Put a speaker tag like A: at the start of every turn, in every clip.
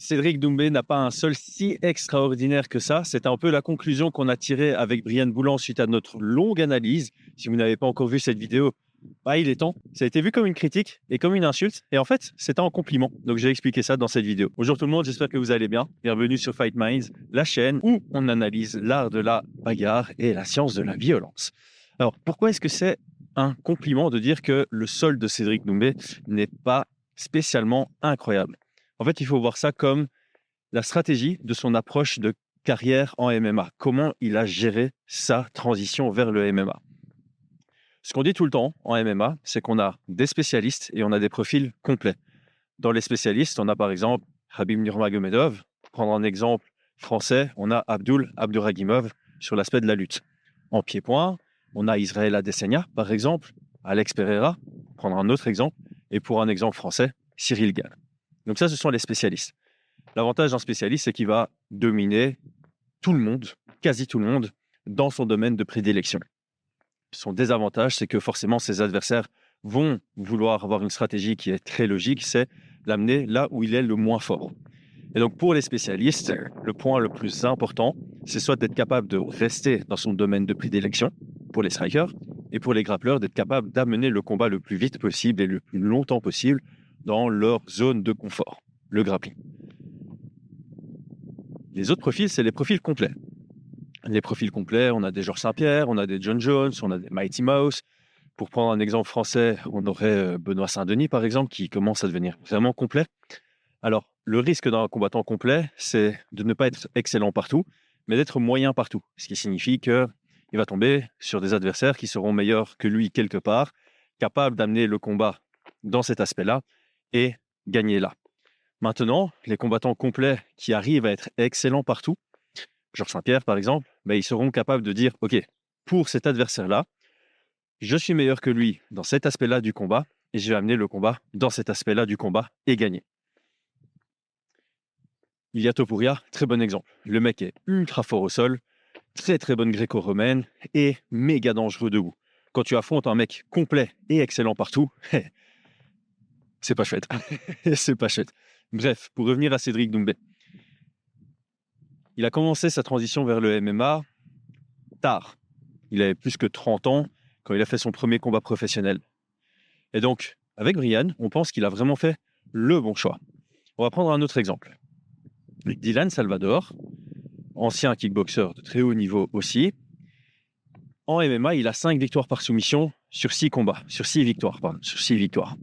A: Cédric Doumbé n'a pas un sol si extraordinaire que ça. C'est un peu la conclusion qu'on a tirée avec Brian Boulan suite à notre longue analyse. Si vous n'avez pas encore vu cette vidéo, bah, il est temps. Ça a été vu comme une critique et comme une insulte. Et en fait, c'était un compliment. Donc, j'ai expliqué ça dans cette vidéo. Bonjour tout le monde, j'espère que vous allez bien. Bienvenue sur Fight Minds, la chaîne où on analyse l'art de la bagarre et la science de la violence. Alors, pourquoi est-ce que c'est un compliment de dire que le sol de Cédric Doumbé n'est pas spécialement incroyable? En fait, il faut voir ça comme la stratégie de son approche de carrière en MMA. Comment il a géré sa transition vers le MMA. Ce qu'on dit tout le temps en MMA, c'est qu'on a des spécialistes et on a des profils complets. Dans les spécialistes, on a par exemple Habib Nurmagomedov. Pour prendre un exemple français, on a Abdul Abduragimov sur l'aspect de la lutte. En pied-point, on a Israël Adesanya, par exemple, Alex Pereira, prendre un autre exemple, et pour un exemple français, Cyril Gall. Donc ça, ce sont les spécialistes. L'avantage d'un spécialiste, c'est qu'il va dominer tout le monde, quasi tout le monde, dans son domaine de prédilection. Son désavantage, c'est que forcément, ses adversaires vont vouloir avoir une stratégie qui est très logique, c'est l'amener là où il est le moins fort. Et donc pour les spécialistes, le point le plus important, c'est soit d'être capable de rester dans son domaine de prédilection pour les strikers, et pour les grappleurs, d'être capable d'amener le combat le plus vite possible et le plus longtemps possible dans leur zone de confort, le grappling. Les autres profils, c'est les profils complets les profils complets. On a des Georges Saint-Pierre, on a des John Jones, on a des Mighty Mouse. Pour prendre un exemple français, on aurait euh, Benoît Saint-Denis, par exemple, qui commence à devenir vraiment complet. Alors, le risque d'un combattant complet, c'est de ne pas être excellent partout, mais d'être moyen partout. Ce qui signifie qu'il va tomber sur des adversaires qui seront meilleurs que lui quelque part, capables d'amener le combat dans cet aspect-là et gagner là. Maintenant, les combattants complets qui arrivent à être excellents partout, Georges Saint-Pierre par exemple, ben, ils seront capables de dire, OK, pour cet adversaire-là, je suis meilleur que lui dans cet aspect-là du combat, et je vais amener le combat dans cet aspect-là du combat et gagner. Il y a Topuria, très bon exemple. Le mec est ultra fort au sol, très très bonne gréco-romaine et méga dangereux debout. Quand tu affrontes un mec complet et excellent partout, c'est pas chouette. c'est pas chouette. Bref, pour revenir à Cédric Doumbé. Il a commencé sa transition vers le MMA tard. Il avait plus que 30 ans quand il a fait son premier combat professionnel. Et donc, avec Brian, on pense qu'il a vraiment fait le bon choix. On va prendre un autre exemple. Dylan Salvador, ancien kickboxer de très haut niveau aussi. En MMA, il a 5 victoires par soumission sur 6 combats, sur 6 victoires, pardon, sur 6 victoires.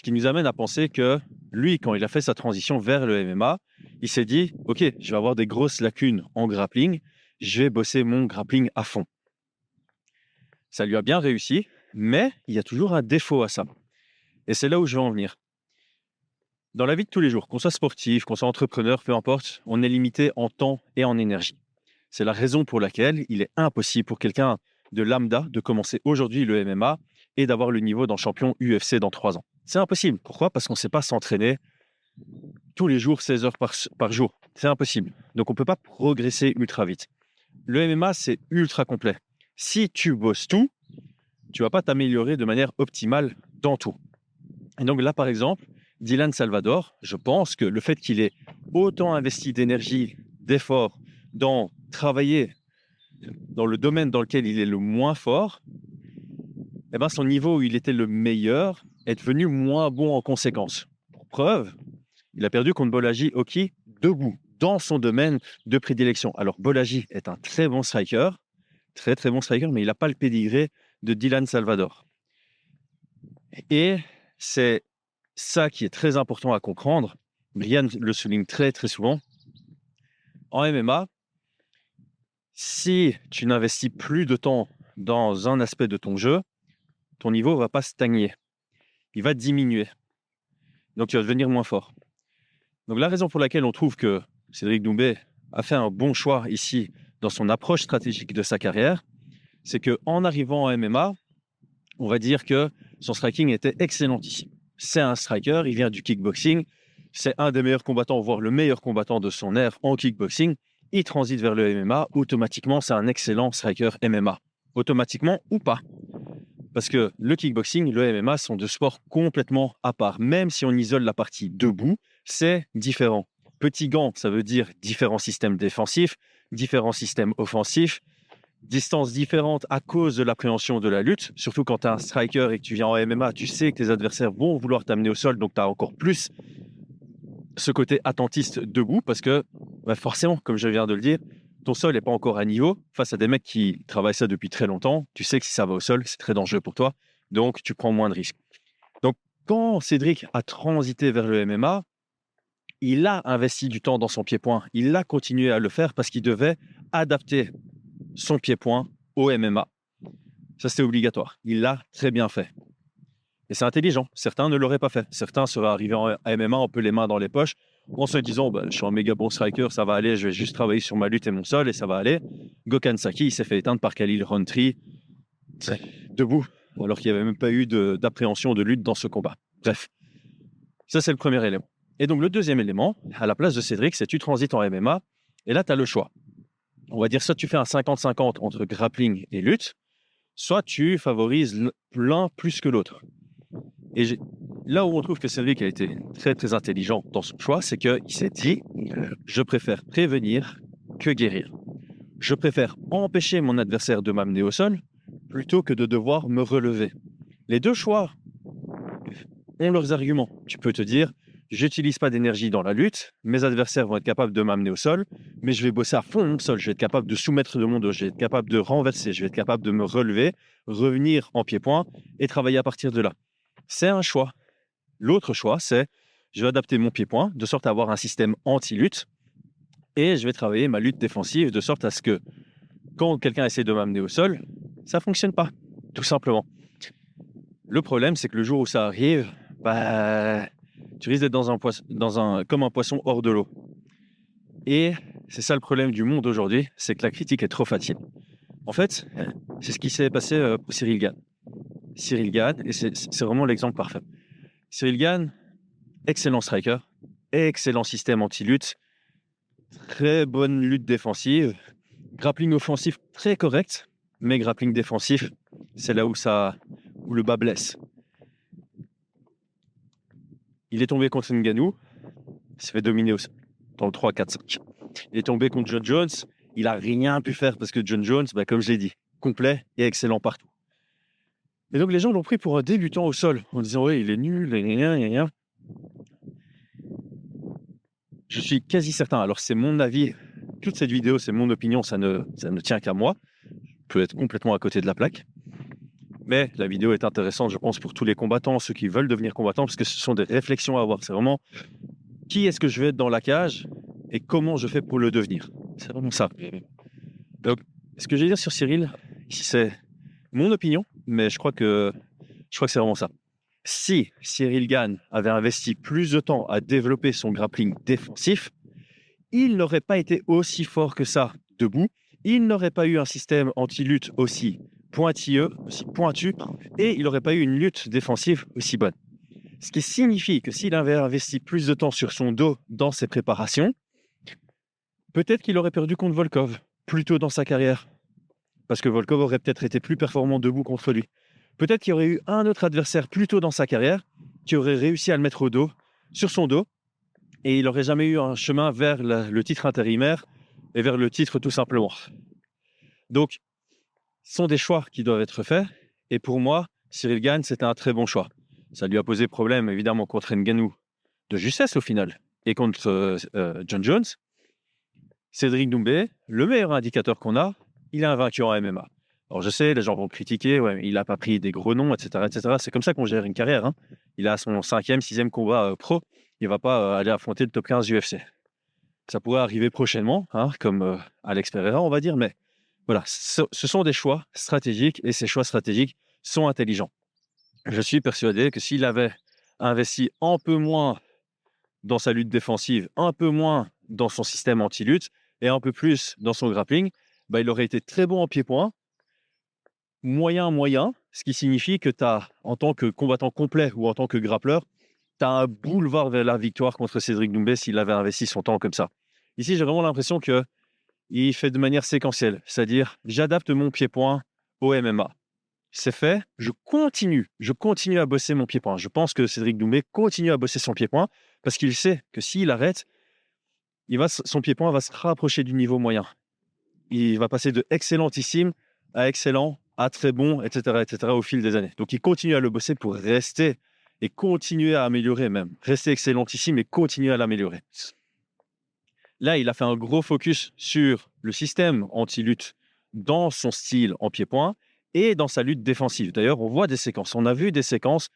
A: Ce qui nous amène à penser que lui, quand il a fait sa transition vers le MMA, il s'est dit, OK, je vais avoir des grosses lacunes en grappling, je vais bosser mon grappling à fond. Ça lui a bien réussi, mais il y a toujours un défaut à ça. Et c'est là où je veux en venir. Dans la vie de tous les jours, qu'on soit sportif, qu'on soit entrepreneur, peu importe, on est limité en temps et en énergie. C'est la raison pour laquelle il est impossible pour quelqu'un de lambda de commencer aujourd'hui le MMA et d'avoir le niveau d'un champion UFC dans trois ans. C'est impossible. Pourquoi? Parce qu'on ne sait pas s'entraîner tous les jours, 16 heures par, jour. C'est impossible. Donc on ne peut pas progresser ultra vite. Le MMA, c'est ultra complet. Si tu bosses tout, tu vas pas t'améliorer de manière optimale dans tout. Et donc là, par exemple, Dylan Salvador, je pense que le fait qu'il ait autant investi d'énergie, d'efforts dans travailler dans le domaine dans lequel il est le moins fort, eh ben son niveau où il était le meilleur est devenu moins bon en conséquence. Pour preuve, il a perdu contre Bolaji Oki debout, dans son domaine de prédilection. Alors, Bolaji est un très bon striker, très très bon striker, mais il n'a pas le pédigré de Dylan Salvador. Et c'est ça qui est très important à comprendre. Brian le souligne très très souvent. En MMA, si tu n'investis plus de temps dans un aspect de ton jeu, ton niveau va pas stagner. Il va diminuer. Donc tu vas devenir moins fort. Donc la raison pour laquelle on trouve que Cédric Doumbé a fait un bon choix ici dans son approche stratégique de sa carrière, c'est que en arrivant en MMA, on va dire que son striking était excellent ici. C'est un striker, il vient du kickboxing, c'est un des meilleurs combattants, voire le meilleur combattant de son ère en kickboxing. Il transite vers le MMA, automatiquement c'est un excellent striker MMA. Automatiquement ou pas. Parce que le kickboxing, le MMA sont deux sports complètement à part. Même si on isole la partie debout, c'est différent. Petit gant, ça veut dire différents systèmes défensifs, différents systèmes offensifs, distances différentes à cause de l'appréhension de la lutte. Surtout quand tu es un striker et que tu viens en MMA, tu sais que tes adversaires vont vouloir t'amener au sol, donc tu as encore plus ce côté attentiste debout parce que bah, forcément, comme je viens de le dire, ton sol n'est pas encore à niveau face à des mecs qui travaillent ça depuis très longtemps. Tu sais que si ça va au sol, c'est très dangereux pour toi, donc tu prends moins de risques. Donc quand Cédric a transité vers le MMA, il a investi du temps dans son pied-point. Il a continué à le faire parce qu'il devait adapter son pied-point au MMA. Ça, c'était obligatoire. Il l'a très bien fait. Et c'est intelligent. Certains ne l'auraient pas fait. Certains seraient arrivés en MMA un peu les mains dans les poches en se disant bah, Je suis un méga bon striker, ça va aller, je vais juste travailler sur ma lutte et mon sol et ça va aller. Gokan Saki, il s'est fait éteindre par Khalil Rountree debout, alors qu'il n'y avait même pas eu d'appréhension de, de lutte dans ce combat. Bref, ça, c'est le premier élément. Et donc, le deuxième élément, à la place de Cédric, c'est tu transites en MMA. Et là, tu as le choix. On va dire soit tu fais un 50-50 entre grappling et lutte, soit tu favorises l'un plus que l'autre. Et là où on trouve que Cédric a été très très intelligent dans son choix, c'est qu'il s'est dit je préfère prévenir que guérir. Je préfère empêcher mon adversaire de m'amener au sol plutôt que de devoir me relever. Les deux choix ont leurs arguments. Tu peux te dire j'utilise pas d'énergie dans la lutte, mes adversaires vont être capables de m'amener au sol, mais je vais bosser à fond mon sol, je vais être capable de soumettre de mon dos, je vais être capable de renverser, je vais être capable de me relever, revenir en pied-point et travailler à partir de là. C'est un choix. L'autre choix, c'est je vais adapter mon pied-point de sorte à avoir un système anti-lutte et je vais travailler ma lutte défensive de sorte à ce que quand quelqu'un essaie de m'amener au sol, ça fonctionne pas, tout simplement. Le problème, c'est que le jour où ça arrive, bah, tu risques d'être dans un, dans un, comme un poisson hors de l'eau. Et c'est ça le problème du monde aujourd'hui, c'est que la critique est trop facile. En fait, c'est ce qui s'est passé euh, pour Cyril Gann. Cyril Gann, et c'est vraiment l'exemple parfait. Cyril Gann, excellent striker, excellent système anti-lutte, très bonne lutte défensive, grappling offensif très correct, mais grappling défensif, c'est là où, ça, où le bas blesse. Il est tombé contre Ngannou, il s'est fait dominer dans le 3, 4, 5. Il est tombé contre John Jones, il a rien pu faire parce que John Jones, bah, comme je l'ai dit, complet et excellent partout. Et donc les gens l'ont pris pour un débutant au sol en disant oui, il est nul, et rien, rien. Je suis quasi certain, alors c'est mon avis, toute cette vidéo, c'est mon opinion, ça ne, ça ne tient qu'à moi. Je peux être complètement à côté de la plaque. Mais la vidéo est intéressante, je pense, pour tous les combattants, ceux qui veulent devenir combattants, parce que ce sont des réflexions à avoir. C'est vraiment qui est-ce que je vais être dans la cage et comment je fais pour le devenir? C'est vraiment ça. Donc, ce que je vais dire sur Cyril, c'est mon opinion, mais je crois que, c'est vraiment ça. Si Cyril Gann avait investi plus de temps à développer son grappling défensif, il n'aurait pas été aussi fort que ça debout. Il n'aurait pas eu un système anti-lutte aussi pointilleux, aussi pointu, et il n'aurait pas eu une lutte défensive aussi bonne. Ce qui signifie que s'il avait investi plus de temps sur son dos dans ses préparations, peut-être qu'il aurait perdu contre Volkov plus tôt dans sa carrière. Parce que Volkov aurait peut-être été plus performant debout contre lui. Peut-être qu'il y aurait eu un autre adversaire plus tôt dans sa carrière qui aurait réussi à le mettre au dos, sur son dos, et il n'aurait jamais eu un chemin vers le titre intérimaire et vers le titre tout simplement. Donc, sont des choix qui doivent être faits. Et pour moi, Cyril Gann, c'était un très bon choix. Ça lui a posé problème, évidemment, contre Nganou de justesse au final et contre euh, euh, John Jones. Cédric Doumbé, le meilleur indicateur qu'on a, il est un vainqueur en MMA. Alors je sais, les gens vont critiquer, il n'a pas pris des gros noms, etc. etc. C'est comme ça qu'on gère une carrière. Hein. Il a son cinquième, sixième combat euh, pro. Il va pas aller affronter le top 15 UFC. Ça pourrait arriver prochainement, hein, comme Alex Pereira, on va dire, mais voilà, ce, sont des choix stratégiques et ces choix stratégiques sont intelligents. Je suis persuadé que s'il avait investi un peu moins dans sa lutte défensive, un peu moins dans son système anti-lutte et un peu plus dans son grappling, bah, il aurait été très bon en pied-point, moyen, moyen, ce qui signifie que tu as, en tant que combattant complet ou en tant que grappleur, tu as un boulevard vers la victoire contre Cédric Doumbé s'il avait investi son temps comme ça. Ici, j'ai vraiment l'impression que il fait de manière séquentielle, c'est-à-dire j'adapte mon pied-point au MMA. C'est fait, je continue, je continue à bosser mon pied-point. Je pense que Cédric Doumbé continue à bosser son pied-point parce qu'il sait que s'il arrête, il va, son pied-point va se rapprocher du niveau moyen. Il va passer de excellentissime à excellent, à très bon, etc., etc., au fil des années. Donc, il continue à le bosser pour rester et continuer à améliorer même. Rester excellentissime et continuer à l'améliorer. Là, il a fait un gros focus sur le système anti-lutte dans son style en pied-point et dans sa lutte défensive. D'ailleurs, on voit des séquences. On a vu des séquences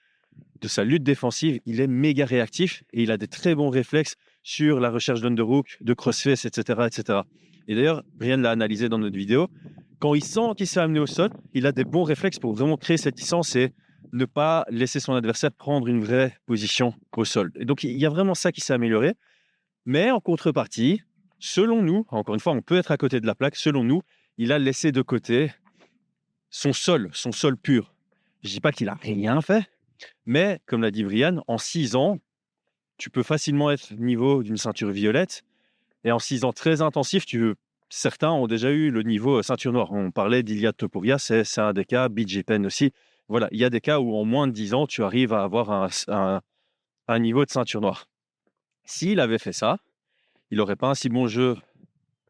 A: de sa lutte défensive. Il est méga réactif et il a des très bons réflexes sur la recherche d'underhook, de crossface, etc., etc. Et d'ailleurs, Brian l'a analysé dans notre vidéo. Quand il sent qu'il s'est amené au sol, il a des bons réflexes pour vraiment créer cette distance et ne pas laisser son adversaire prendre une vraie position au sol. Et donc, il y a vraiment ça qui s'est amélioré. Mais en contrepartie, selon nous, encore une fois, on peut être à côté de la plaque, selon nous, il a laissé de côté son sol, son sol pur. Je dis pas qu'il a rien fait, mais comme l'a dit Brian, en six ans, tu peux facilement être niveau d'une ceinture violette. Et en six ans très intensifs, certains ont déjà eu le niveau ceinture noire. On parlait d'Iliad Topuria, c'est un des cas, BJ Penn aussi. Voilà, il y a des cas où en moins de dix ans, tu arrives à avoir un, un niveau de ceinture noire. S'il avait fait ça, il n'aurait pas un si bon jeu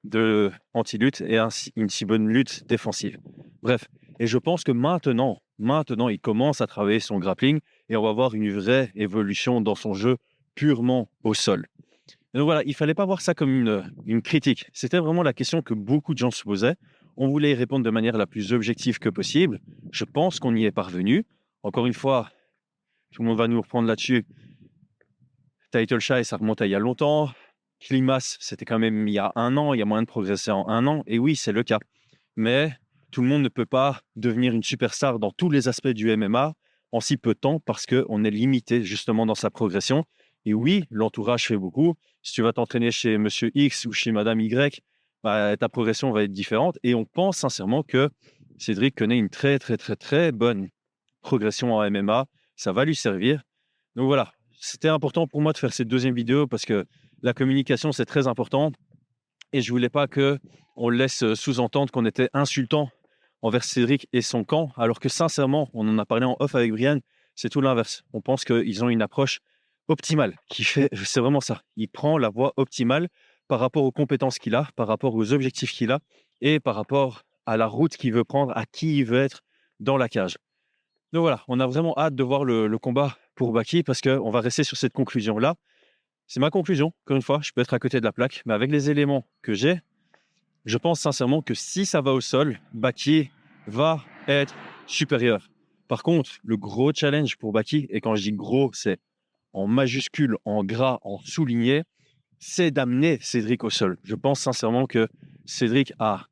A: de anti-lutte et une si bonne lutte défensive. Bref, et je pense que maintenant, maintenant, il commence à travailler son grappling et on va voir une vraie évolution dans son jeu purement au sol. Donc voilà, il fallait pas voir ça comme une, critique. C'était vraiment la question que beaucoup de gens se posaient. On voulait y répondre de manière la plus objective que possible. Je pense qu'on y est parvenu. Encore une fois, tout le monde va nous reprendre là-dessus. Title Shy, ça remonte à il y a longtemps. Klimas, c'était quand même il y a un an, il y a moyen de progresser en un an. Et oui, c'est le cas. Mais tout le monde ne peut pas devenir une superstar dans tous les aspects du MMA en si peu de temps parce qu'on est limité justement dans sa progression. Et oui, l'entourage fait beaucoup. Si tu vas t'entraîner chez Monsieur X ou chez Madame Y, bah, ta progression va être différente. Et on pense sincèrement que Cédric connaît une très, très, très, très bonne progression en MMA. Ça va lui servir. Donc voilà, c'était important pour moi de faire cette deuxième vidéo parce que la communication, c'est très important. Et je voulais pas que on laisse euh, sous-entendre qu'on était insultant envers Cédric et son camp, alors que sincèrement, on en a parlé en off avec Brian, c'est tout l'inverse. On pense qu'ils ont une approche optimale, qui fait, c'est vraiment ça. Il prend la voie optimale par rapport aux compétences qu'il a, par rapport aux objectifs qu'il a et par rapport à la route qu'il veut prendre, à qui il veut être dans la cage. Donc voilà, on a vraiment hâte de voir le, le combat pour Baki parce qu'on va rester sur cette conclusion-là. C'est ma conclusion. Encore une fois, je peux être à côté de la plaque, mais avec les éléments que j'ai, je pense sincèrement que si ça va au sol, Baki va être supérieur. Par contre, le gros challenge pour Baki, et quand je dis gros, c'est en majuscule, en gras, en souligné, c'est d'amener Cédric au sol. Je pense sincèrement que Cédric a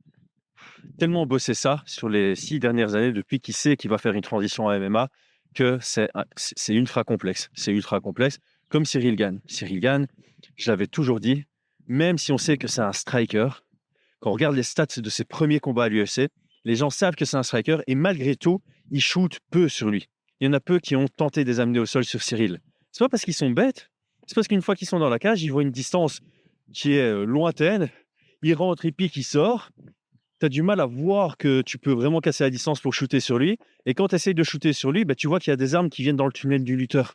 A: tellement bossé ça sur les six dernières années, depuis qu'il sait qu'il va faire une transition à MMA, que c'est ultra complexe. C'est ultra complexe comme Cyril Gann. Cyril Gann, je l'avais toujours dit, même si on sait que c'est un striker, quand on regarde les stats de ses premiers combats à l'UFC, les gens savent que c'est un striker et malgré tout, ils shootent peu sur lui. Il y en a peu qui ont tenté de les amener au sol sur Cyril. C'est pas parce qu'ils sont bêtes, c'est parce qu'une fois qu'ils sont dans la cage, ils voient une distance qui est lointaine, il rentre, il pique, il sort. Tu as du mal à voir que tu peux vraiment casser la distance pour shooter sur lui. Et quand tu essayes de shooter sur lui, bah, tu vois qu'il y a des armes qui viennent dans le tunnel du lutteur.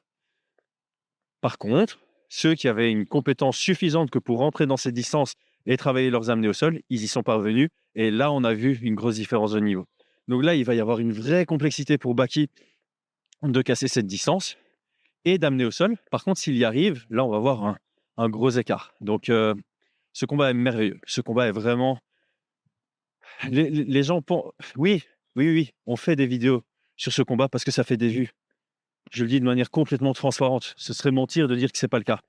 A: Par contre, ceux qui avaient une compétence suffisante que pour rentrer dans ces distances et travailler leurs amener au sol, ils y sont parvenus. Et là, on a vu une grosse différence de niveau. Donc là, il va y avoir une vraie complexité pour Baki de casser cette distance et d'amener au sol. Par contre, s'il y arrive, là, on va voir un, gros écart. Donc, euh, ce combat est merveilleux. Ce combat est vraiment. Les, gens pensent. Oui, oui, oui, on fait des vidéos sur ce combat parce que ça fait des vues. Je le dis de manière complètement transparente. Ce serait mentir de dire que ce n'est pas le cas.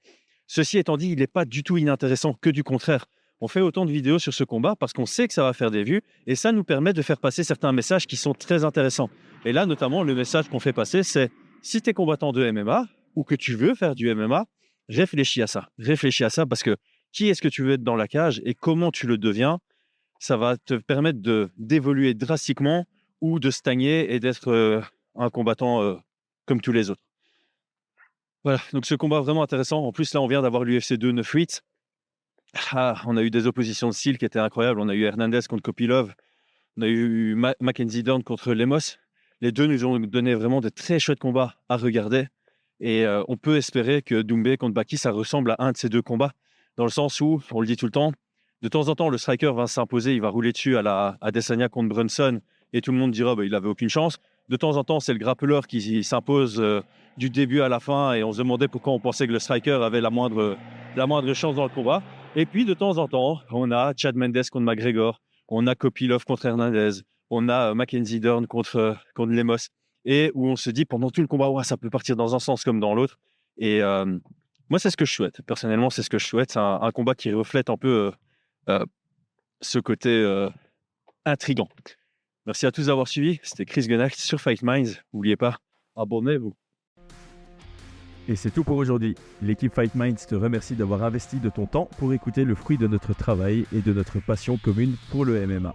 A: Ceci étant dit, il n'est pas du tout inintéressant, que du contraire. On fait autant de vidéos sur ce combat parce qu'on sait que ça va faire des vues et ça nous permet de faire passer certains messages qui sont très intéressants. Et là, notamment, le message qu'on fait passer, c'est si tu es combattant de MMA ou que tu veux faire du MMA, réfléchis à ça. Réfléchis à ça parce que qui est-ce que tu veux être dans la cage et comment tu le deviens, ça va te permettre d'évoluer drastiquement ou de stagner et d'être euh, un combattant euh, comme tous les autres. Voilà, donc ce combat vraiment intéressant. En plus, là, on vient d'avoir l'UFC 2 9-8. Ah, on a eu des oppositions de style qui étaient incroyables. On a eu Hernandez contre Kopilov. On a eu Mackenzie Dern contre Lemos. Les deux nous ont donné vraiment de très chouettes combats à regarder. Et euh, on peut espérer que Doumbé contre Baki, ça ressemble à un de ces deux combats. dans le sens où, on le dit tout le temps, de temps en temps, le striker va s'imposer, il va rouler dessus à la Adesanya contre Brunson, et tout le monde dira bah, il avait aucune chance. De temps en temps, c'est le grappleur qui s'impose euh, du début à la fin, et on se demandait pourquoi on pensait que le striker avait la moindre, la moindre chance dans le combat. Et puis, de temps en temps, on a Chad Mendes contre McGregor, on a Kopilov contre Hernandez, on a euh, Mackenzie Dern contre, euh, contre Lemos, et où on se dit pendant tout le combat, ouais, ça peut partir dans un sens comme dans l'autre. Et euh, moi, c'est ce que je souhaite. Personnellement, c'est ce que je souhaite. C'est un, combat qui reflète un peu ce côté intrigant. Merci à tous d'avoir suivi. C'était Chris Gunnacht sur Fight Minds. N'oubliez pas, abonnez-vous.
B: Et c'est tout pour aujourd'hui. L'équipe Fight Minds te remercie d'avoir investi de ton temps pour écouter le fruit de notre travail et de notre passion commune pour le MMA.